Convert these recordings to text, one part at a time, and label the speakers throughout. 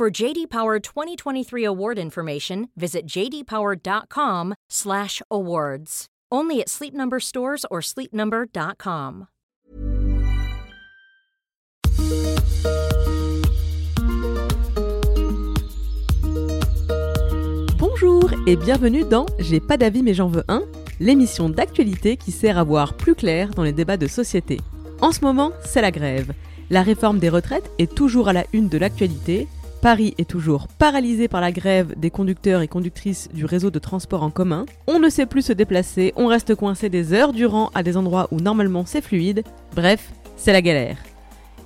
Speaker 1: For JD Power 2023 award information, visit jdpower.com/awards. Only at Sleep Number stores or sleepnumber.com.
Speaker 2: Bonjour et bienvenue dans J'ai pas d'avis mais j'en veux un, l'émission d'actualité qui sert à voir plus clair dans les débats de société. En ce moment, c'est la grève. La réforme des retraites est toujours à la une de l'actualité. Paris est toujours paralysé par la grève des conducteurs et conductrices du réseau de transport en commun. On ne sait plus se déplacer, on reste coincé des heures durant à des endroits où normalement c'est fluide. Bref, c'est la galère.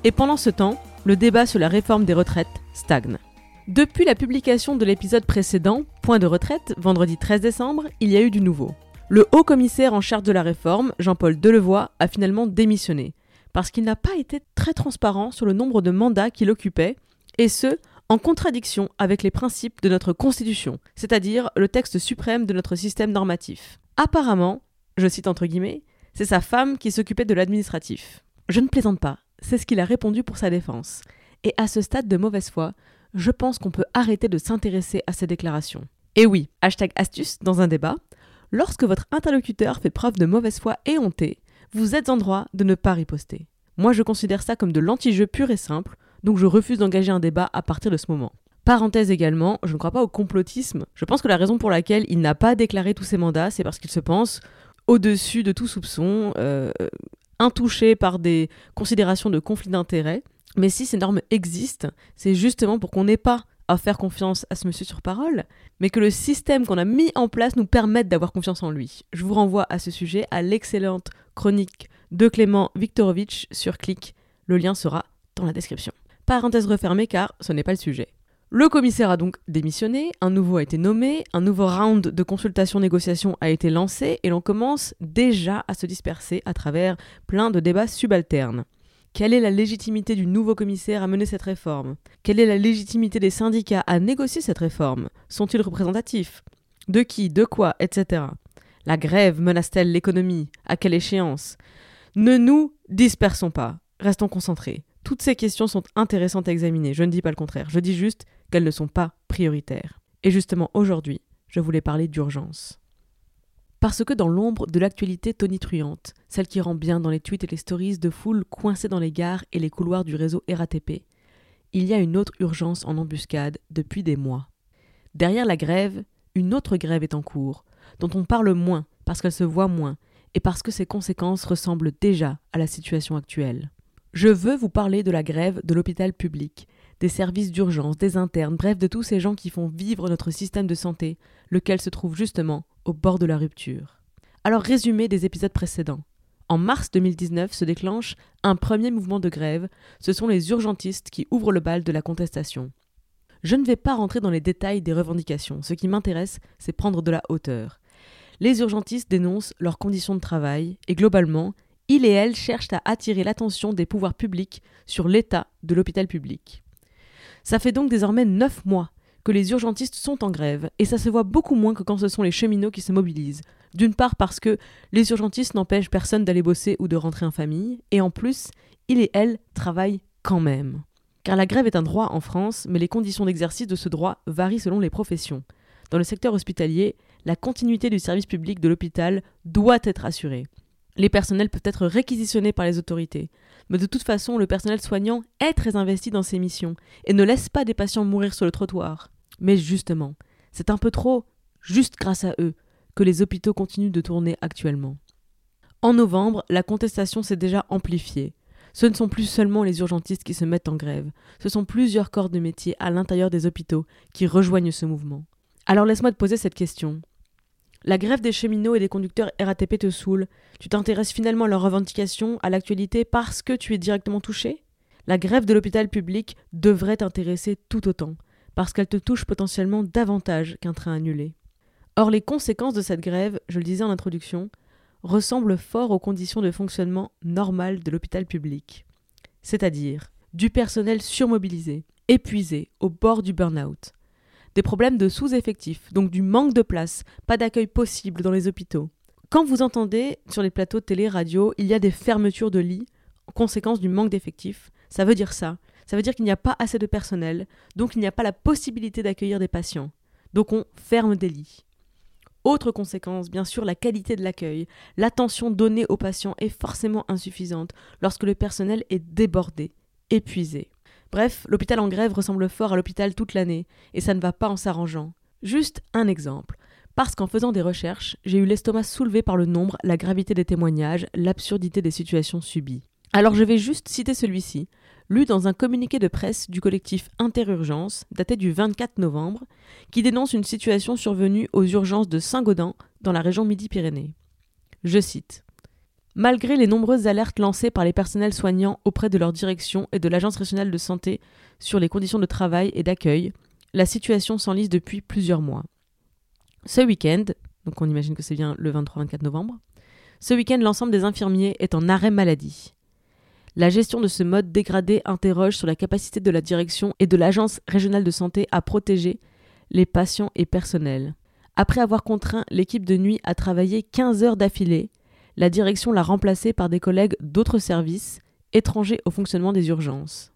Speaker 2: Et pendant ce temps, le débat sur la réforme des retraites stagne. Depuis la publication de l'épisode précédent, Point de retraite, vendredi 13 décembre, il y a eu du nouveau. Le haut commissaire en charge de la réforme, Jean-Paul Delevoye, a finalement démissionné, parce qu'il n'a pas été très transparent sur le nombre de mandats qu'il occupait, et ce, en contradiction avec les principes de notre Constitution, c'est-à-dire le texte suprême de notre système normatif. Apparemment, je cite entre guillemets, c'est sa femme qui s'occupait de l'administratif. Je ne plaisante pas, c'est ce qu'il a répondu pour sa défense. Et à ce stade de mauvaise foi, je pense qu'on peut arrêter de s'intéresser à ces déclarations. Et oui, hashtag astuce dans un débat, lorsque votre interlocuteur fait preuve de mauvaise foi et honté, vous êtes en droit de ne pas riposter. Moi je considère ça comme de l'anti-jeu pur et simple, donc je refuse d'engager un débat à partir de ce moment. Parenthèse également, je ne crois pas au complotisme. Je pense que la raison pour laquelle il n'a pas déclaré tous ses mandats, c'est parce qu'il se pense au-dessus de tout soupçon, euh, intouché par des considérations de conflit d'intérêts. Mais si ces normes existent, c'est justement pour qu'on n'ait pas à faire confiance à ce monsieur sur parole, mais que le système qu'on a mis en place nous permette d'avoir confiance en lui. Je vous renvoie à ce sujet à l'excellente chronique de Clément Viktorovitch sur Click. Le lien sera dans la description. Parenthèse refermée car ce n'est pas le sujet. Le commissaire a donc démissionné, un nouveau a été nommé, un nouveau round de consultation-négociation a été lancé et l'on commence déjà à se disperser à travers plein de débats subalternes. Quelle est la légitimité du nouveau commissaire à mener cette réforme? Quelle est la légitimité des syndicats à négocier cette réforme? Sont-ils représentatifs? De qui? De quoi? Etc. La grève menace-t-elle l'économie? À quelle échéance? Ne nous dispersons pas, restons concentrés. Toutes ces questions sont intéressantes à examiner, je ne dis pas le contraire, je dis juste qu'elles ne sont pas prioritaires. Et justement aujourd'hui, je voulais parler d'urgence. Parce que dans l'ombre de l'actualité tonitruante, celle qui rend bien dans les tweets et les stories de foules coincées dans les gares et les couloirs du réseau RATP, il y a une autre urgence en embuscade depuis des mois. Derrière la grève, une autre grève est en cours, dont on parle moins parce qu'elle se voit moins et parce que ses conséquences ressemblent déjà à la situation actuelle. Je veux vous parler de la grève de l'hôpital public, des services d'urgence, des internes, bref de tous ces gens qui font vivre notre système de santé, lequel se trouve justement au bord de la rupture. Alors résumé des épisodes précédents. En mars 2019 se déclenche un premier mouvement de grève, ce sont les urgentistes qui ouvrent le bal de la contestation. Je ne vais pas rentrer dans les détails des revendications, ce qui m'intéresse, c'est prendre de la hauteur. Les urgentistes dénoncent leurs conditions de travail et globalement, ils et elles cherchent à attirer l'attention des pouvoirs publics sur l'état de l'hôpital public. Ça fait donc désormais neuf mois que les urgentistes sont en grève, et ça se voit beaucoup moins que quand ce sont les cheminots qui se mobilisent. D'une part parce que les urgentistes n'empêchent personne d'aller bosser ou de rentrer en famille, et en plus, ils et elles travaillent quand même. Car la grève est un droit en France, mais les conditions d'exercice de ce droit varient selon les professions. Dans le secteur hospitalier, la continuité du service public de l'hôpital doit être assurée. Les personnels peuvent être réquisitionnés par les autorités. Mais de toute façon, le personnel soignant est très investi dans ses missions et ne laisse pas des patients mourir sur le trottoir. Mais justement, c'est un peu trop, juste grâce à eux, que les hôpitaux continuent de tourner actuellement. En novembre, la contestation s'est déjà amplifiée. Ce ne sont plus seulement les urgentistes qui se mettent en grève, ce sont plusieurs corps de métier à l'intérieur des hôpitaux qui rejoignent ce mouvement. Alors laisse-moi te poser cette question. La grève des cheminots et des conducteurs RATP te saoule. Tu t'intéresses finalement à leurs revendications, à l'actualité, parce que tu es directement touché? La grève de l'hôpital public devrait t'intéresser tout autant parce qu'elle te touche potentiellement davantage qu'un train annulé. Or, les conséquences de cette grève, je le disais en introduction, ressemblent fort aux conditions de fonctionnement normal de l'hôpital public. C'est-à-dire du personnel surmobilisé, épuisé, au bord du burn-out. Des problèmes de sous-effectif, donc du manque de place, pas d'accueil possible dans les hôpitaux. Quand vous entendez sur les plateaux de télé, radio, il y a des fermetures de lits en conséquence du manque d'effectifs, ça veut dire ça. Ça veut dire qu'il n'y a pas assez de personnel, donc il n'y a pas la possibilité d'accueillir des patients. Donc on ferme des lits. Autre conséquence, bien sûr, la qualité de l'accueil. L'attention donnée aux patients est forcément insuffisante lorsque le personnel est débordé, épuisé. Bref, l'hôpital en grève ressemble fort à l'hôpital toute l'année, et ça ne va pas en s'arrangeant. Juste un exemple. Parce qu'en faisant des recherches, j'ai eu l'estomac soulevé par le nombre, la gravité des témoignages, l'absurdité des situations subies. Alors je vais juste citer celui-ci, lu dans un communiqué de presse du collectif Interurgence, daté du 24 novembre, qui dénonce une situation survenue aux urgences de Saint-Gaudens, dans la région Midi-Pyrénées. Je cite Malgré les nombreuses alertes lancées par les personnels soignants auprès de leur direction et de l'Agence régionale de santé sur les conditions de travail et d'accueil, la situation s'enlise depuis plusieurs mois. Ce week-end, donc on imagine que c'est bien le 23-24 novembre, ce week-end l'ensemble des infirmiers est en arrêt maladie. La gestion de ce mode dégradé interroge sur la capacité de la direction et de l'Agence régionale de santé à protéger les patients et personnels. Après avoir contraint l'équipe de nuit à travailler 15 heures d'affilée, la direction l'a remplacé par des collègues d'autres services, étrangers au fonctionnement des urgences.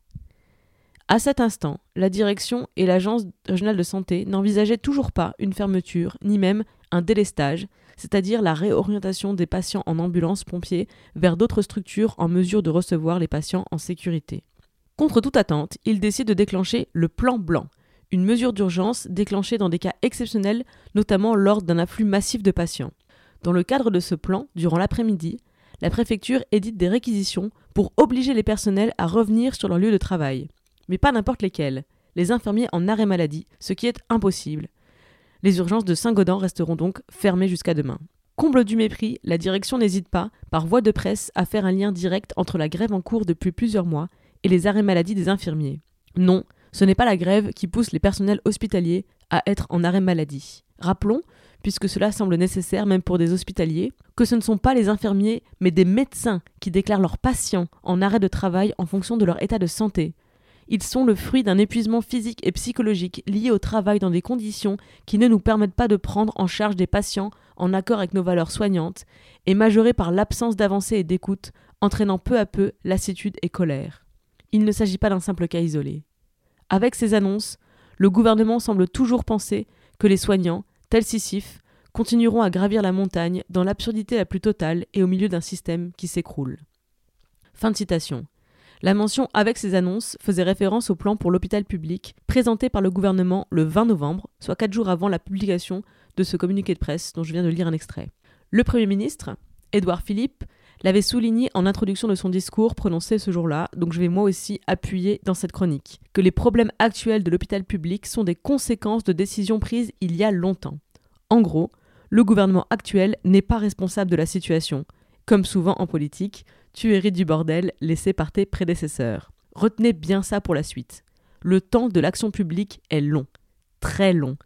Speaker 2: À cet instant, la direction et l'agence régionale de santé n'envisageaient toujours pas une fermeture, ni même un délestage, c'est-à-dire la réorientation des patients en ambulance pompiers vers d'autres structures en mesure de recevoir les patients en sécurité. Contre toute attente, ils décident de déclencher le plan blanc, une mesure d'urgence déclenchée dans des cas exceptionnels, notamment lors d'un afflux massif de patients. Dans le cadre de ce plan, durant l'après-midi, la préfecture édite des réquisitions pour obliger les personnels à revenir sur leur lieu de travail. Mais pas n'importe lesquels. Les infirmiers en arrêt maladie, ce qui est impossible. Les urgences de Saint-Gaudens resteront donc fermées jusqu'à demain. Comble du mépris, la direction n'hésite pas, par voie de presse, à faire un lien direct entre la grève en cours depuis plusieurs mois et les arrêts maladie des infirmiers. Non, ce n'est pas la grève qui pousse les personnels hospitaliers à être en arrêt maladie. Rappelons puisque cela semble nécessaire même pour des hospitaliers, que ce ne sont pas les infirmiers, mais des médecins qui déclarent leurs patients en arrêt de travail en fonction de leur état de santé. Ils sont le fruit d'un épuisement physique et psychologique lié au travail dans des conditions qui ne nous permettent pas de prendre en charge des patients en accord avec nos valeurs soignantes, et majorés par l'absence d'avancée et d'écoute, entraînant peu à peu lassitude et colère. Il ne s'agit pas d'un simple cas isolé. Avec ces annonces, le gouvernement semble toujours penser que les soignants, tels Sisyphe, continueront à gravir la montagne dans l'absurdité la plus totale et au milieu d'un système qui s'écroule. Fin de citation. La mention avec ces annonces faisait référence au plan pour l'hôpital public présenté par le gouvernement le 20 novembre, soit quatre jours avant la publication de ce communiqué de presse dont je viens de lire un extrait. Le Premier ministre, Édouard Philippe, l'avait souligné en introduction de son discours prononcé ce jour-là, donc je vais moi aussi appuyer dans cette chronique, que les problèmes actuels de l'hôpital public sont des conséquences de décisions prises il y a longtemps. En gros, le gouvernement actuel n'est pas responsable de la situation. Comme souvent en politique, tu hérites du bordel laissé par tes prédécesseurs. Retenez bien ça pour la suite. Le temps de l'action publique est long, très long.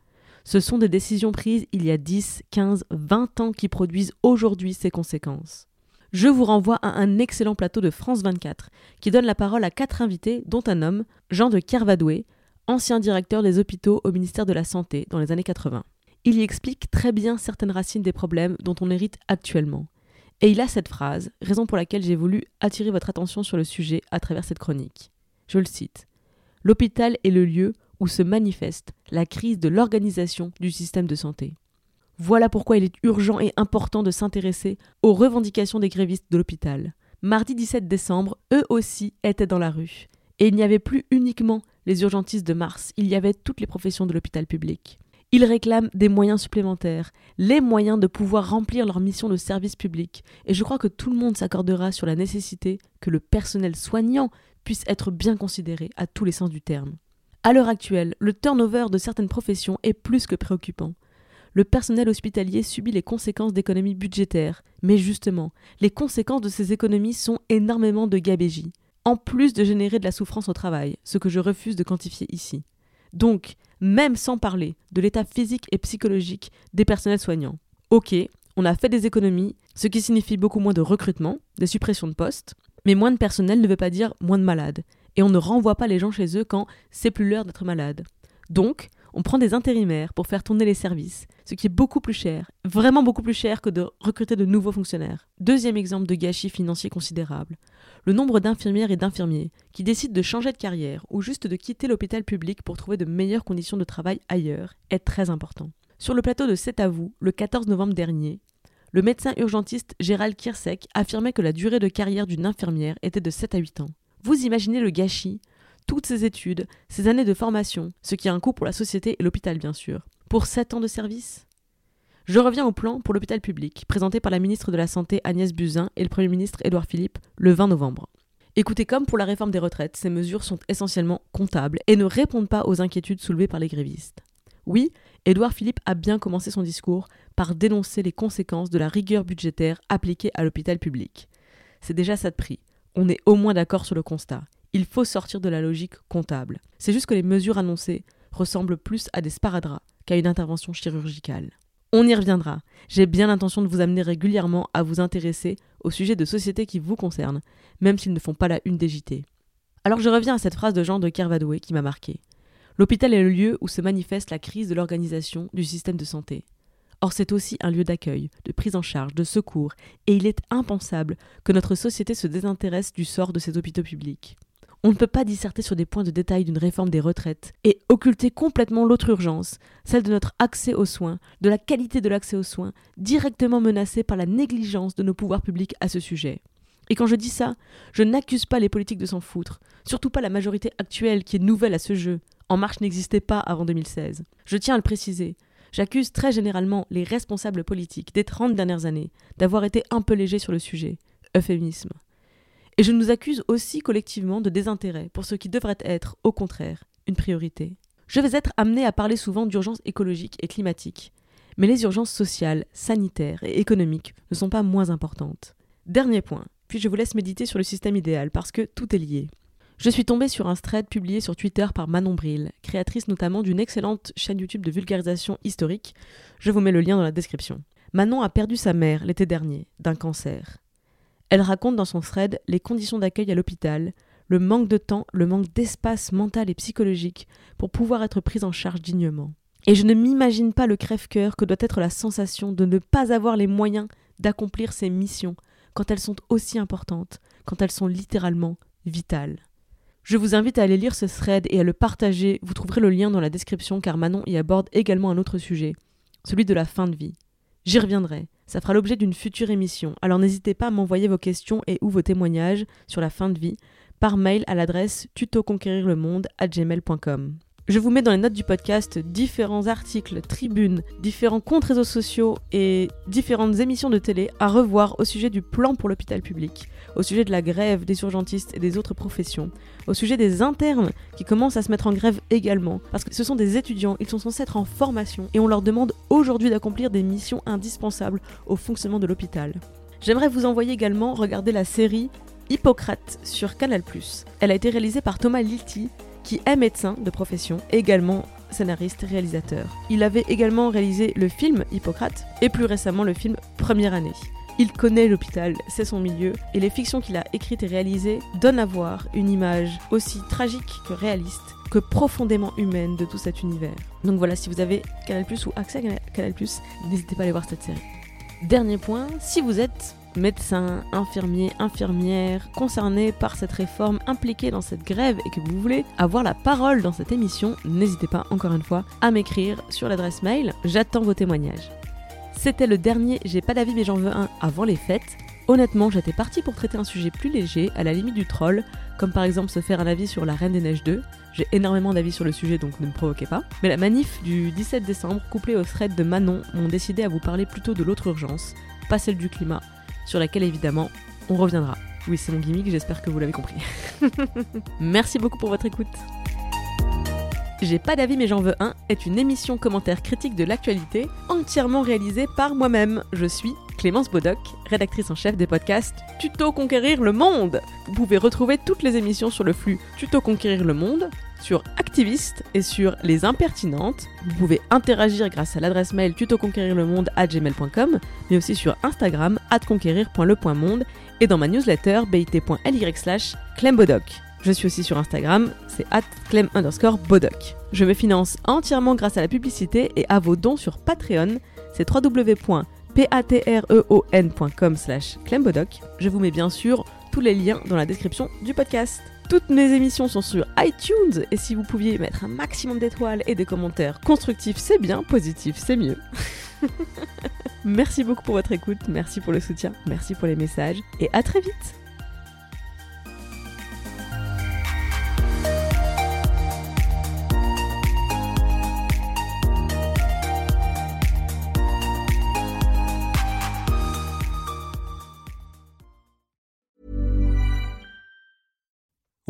Speaker 2: Ce sont des décisions prises il y a 10, 15, 20 ans qui produisent aujourd'hui ces conséquences je vous renvoie à un excellent plateau de France 24 qui donne la parole à quatre invités, dont un homme, Jean de Kervadoué, ancien directeur des hôpitaux au ministère de la Santé dans les années 80. Il y explique très bien certaines racines des problèmes dont on hérite actuellement. Et il a cette phrase, raison pour laquelle j'ai voulu attirer votre attention sur le sujet à travers cette chronique. Je le cite. L'hôpital est le lieu où se manifeste la crise de l'organisation du système de santé. Voilà pourquoi il est urgent et important de s'intéresser aux revendications des grévistes de l'hôpital. Mardi 17 décembre, eux aussi étaient dans la rue. Et il n'y avait plus uniquement les urgentistes de mars, il y avait toutes les professions de l'hôpital public. Ils réclament des moyens supplémentaires, les moyens de pouvoir remplir leur mission de service public, et je crois que tout le monde s'accordera sur la nécessité que le personnel soignant puisse être bien considéré à tous les sens du terme. À l'heure actuelle, le turnover de certaines professions est plus que préoccupant le personnel hospitalier subit les conséquences d'économies budgétaires. Mais justement, les conséquences de ces économies sont énormément de gabégie, en plus de générer de la souffrance au travail, ce que je refuse de quantifier ici. Donc, même sans parler de l'état physique et psychologique des personnels soignants. Ok, on a fait des économies, ce qui signifie beaucoup moins de recrutement, des suppressions de postes, mais moins de personnel ne veut pas dire moins de malades. Et on ne renvoie pas les gens chez eux quand c'est plus l'heure d'être malade. Donc, on prend des intérimaires pour faire tourner les services, ce qui est beaucoup plus cher, vraiment beaucoup plus cher que de recruter de nouveaux fonctionnaires. Deuxième exemple de gâchis financier considérable. Le nombre d'infirmières et d'infirmiers qui décident de changer de carrière ou juste de quitter l'hôpital public pour trouver de meilleures conditions de travail ailleurs est très important. Sur le plateau de C'est à vous, le 14 novembre dernier, le médecin urgentiste Gérald Kirsek affirmait que la durée de carrière d'une infirmière était de 7 à 8 ans. Vous imaginez le gâchis? Toutes ces études, ces années de formation, ce qui a un coût pour la société et l'hôpital bien sûr, pour 7 ans de service? Je reviens au plan pour l'hôpital public, présenté par la ministre de la Santé Agnès Buzyn et le Premier ministre Édouard Philippe le 20 novembre. Écoutez, comme pour la réforme des retraites, ces mesures sont essentiellement comptables et ne répondent pas aux inquiétudes soulevées par les grévistes. Oui, Édouard Philippe a bien commencé son discours par dénoncer les conséquences de la rigueur budgétaire appliquée à l'hôpital public. C'est déjà ça de prix. On est au moins d'accord sur le constat. Il faut sortir de la logique comptable. C'est juste que les mesures annoncées ressemblent plus à des sparadraps qu'à une intervention chirurgicale. On y reviendra. J'ai bien l'intention de vous amener régulièrement à vous intéresser aux sujets de société qui vous concernent, même s'ils ne font pas la une des JT. Alors je reviens à cette phrase de Jean de Kervadoué qui m'a marqué. L'hôpital est le lieu où se manifeste la crise de l'organisation du système de santé. Or c'est aussi un lieu d'accueil, de prise en charge, de secours, et il est impensable que notre société se désintéresse du sort de ces hôpitaux publics. On ne peut pas disserter sur des points de détail d'une réforme des retraites et occulter complètement l'autre urgence, celle de notre accès aux soins, de la qualité de l'accès aux soins, directement menacée par la négligence de nos pouvoirs publics à ce sujet. Et quand je dis ça, je n'accuse pas les politiques de s'en foutre, surtout pas la majorité actuelle qui est nouvelle à ce jeu. En marche n'existait pas avant 2016. Je tiens à le préciser. J'accuse très généralement les responsables politiques des 30 dernières années d'avoir été un peu légers sur le sujet. Euphémisme. Et je nous accuse aussi collectivement de désintérêt pour ce qui devrait être, au contraire, une priorité. Je vais être amené à parler souvent d'urgences écologiques et climatiques, mais les urgences sociales, sanitaires et économiques ne sont pas moins importantes. Dernier point, puis je vous laisse méditer sur le système idéal parce que tout est lié. Je suis tombée sur un thread publié sur Twitter par Manon Bril, créatrice notamment d'une excellente chaîne YouTube de vulgarisation historique. Je vous mets le lien dans la description. Manon a perdu sa mère l'été dernier, d'un cancer. Elle raconte dans son thread les conditions d'accueil à l'hôpital, le manque de temps, le manque d'espace mental et psychologique pour pouvoir être prise en charge dignement. Et je ne m'imagine pas le crève-cœur que doit être la sensation de ne pas avoir les moyens d'accomplir ses missions quand elles sont aussi importantes, quand elles sont littéralement vitales. Je vous invite à aller lire ce thread et à le partager, vous trouverez le lien dans la description car Manon y aborde également un autre sujet, celui de la fin de vie. J'y reviendrai. Ça fera l'objet d'une future émission. Alors n'hésitez pas à m'envoyer vos questions et ou vos témoignages sur la fin de vie par mail à l'adresse tutoconquérirlemonde@gmail.com. Je vous mets dans les notes du podcast différents articles, tribunes, différents comptes réseaux sociaux et différentes émissions de télé à revoir au sujet du plan pour l'hôpital public, au sujet de la grève des urgentistes et des autres professions, au sujet des internes qui commencent à se mettre en grève également, parce que ce sont des étudiants, ils sont censés être en formation et on leur demande aujourd'hui d'accomplir des missions indispensables au fonctionnement de l'hôpital. J'aimerais vous envoyer également regarder la série Hippocrate sur Canal+. Elle a été réalisée par Thomas Lilti qui est médecin de profession, également scénariste, réalisateur. Il avait également réalisé le film Hippocrate et plus récemment le film Première année. Il connaît l'hôpital, c'est son milieu, et les fictions qu'il a écrites et réalisées donnent à voir une image aussi tragique que réaliste, que profondément humaine de tout cet univers. Donc voilà, si vous avez Canal ou accès à Canal n'hésitez pas à aller voir cette série. Dernier point, si vous êtes médecins, infirmiers, infirmières concernés par cette réforme, impliqués dans cette grève et que vous voulez avoir la parole dans cette émission, n'hésitez pas encore une fois à m'écrire sur l'adresse mail. J'attends vos témoignages. C'était le dernier J'ai pas d'avis mais j'en veux un avant les fêtes. Honnêtement, j'étais partie pour traiter un sujet plus léger, à la limite du troll, comme par exemple se faire un avis sur La Reine des Neiges 2. J'ai énormément d'avis sur le sujet donc ne me provoquez pas. Mais la manif du 17 décembre, couplée au thread de Manon, m'ont décidé à vous parler plutôt de l'autre urgence, pas celle du climat, sur laquelle évidemment on reviendra. Oui, c'est mon gimmick, j'espère que vous l'avez compris. Merci beaucoup pour votre écoute. J'ai pas d'avis mais j'en veux un est une émission commentaire critique de l'actualité entièrement réalisée par moi-même. Je suis Clémence Bodoc, rédactrice en chef des podcasts Tuto Conquérir le Monde. Vous pouvez retrouver toutes les émissions sur le flux Tuto Conquérir le Monde, sur Activiste et sur Les Impertinentes. Vous pouvez interagir grâce à l'adresse mail tutoconquérirlemonde@gmail.com, mais aussi sur Instagram @conquérir.le.monde et dans ma newsletter bit.ly slash clembodoc. Je suis aussi sur Instagram, c'est at clem underscore bodoc. Je me finance entièrement grâce à la publicité et à vos dons sur Patreon, c'est www.patreon.com slash clembodoc. Je vous mets bien sûr tous les liens dans la description du podcast. Toutes mes émissions sont sur iTunes et si vous pouviez mettre un maximum d'étoiles et des commentaires constructifs, c'est bien, positifs, c'est mieux. merci beaucoup pour votre écoute, merci pour le soutien, merci pour les messages et à très vite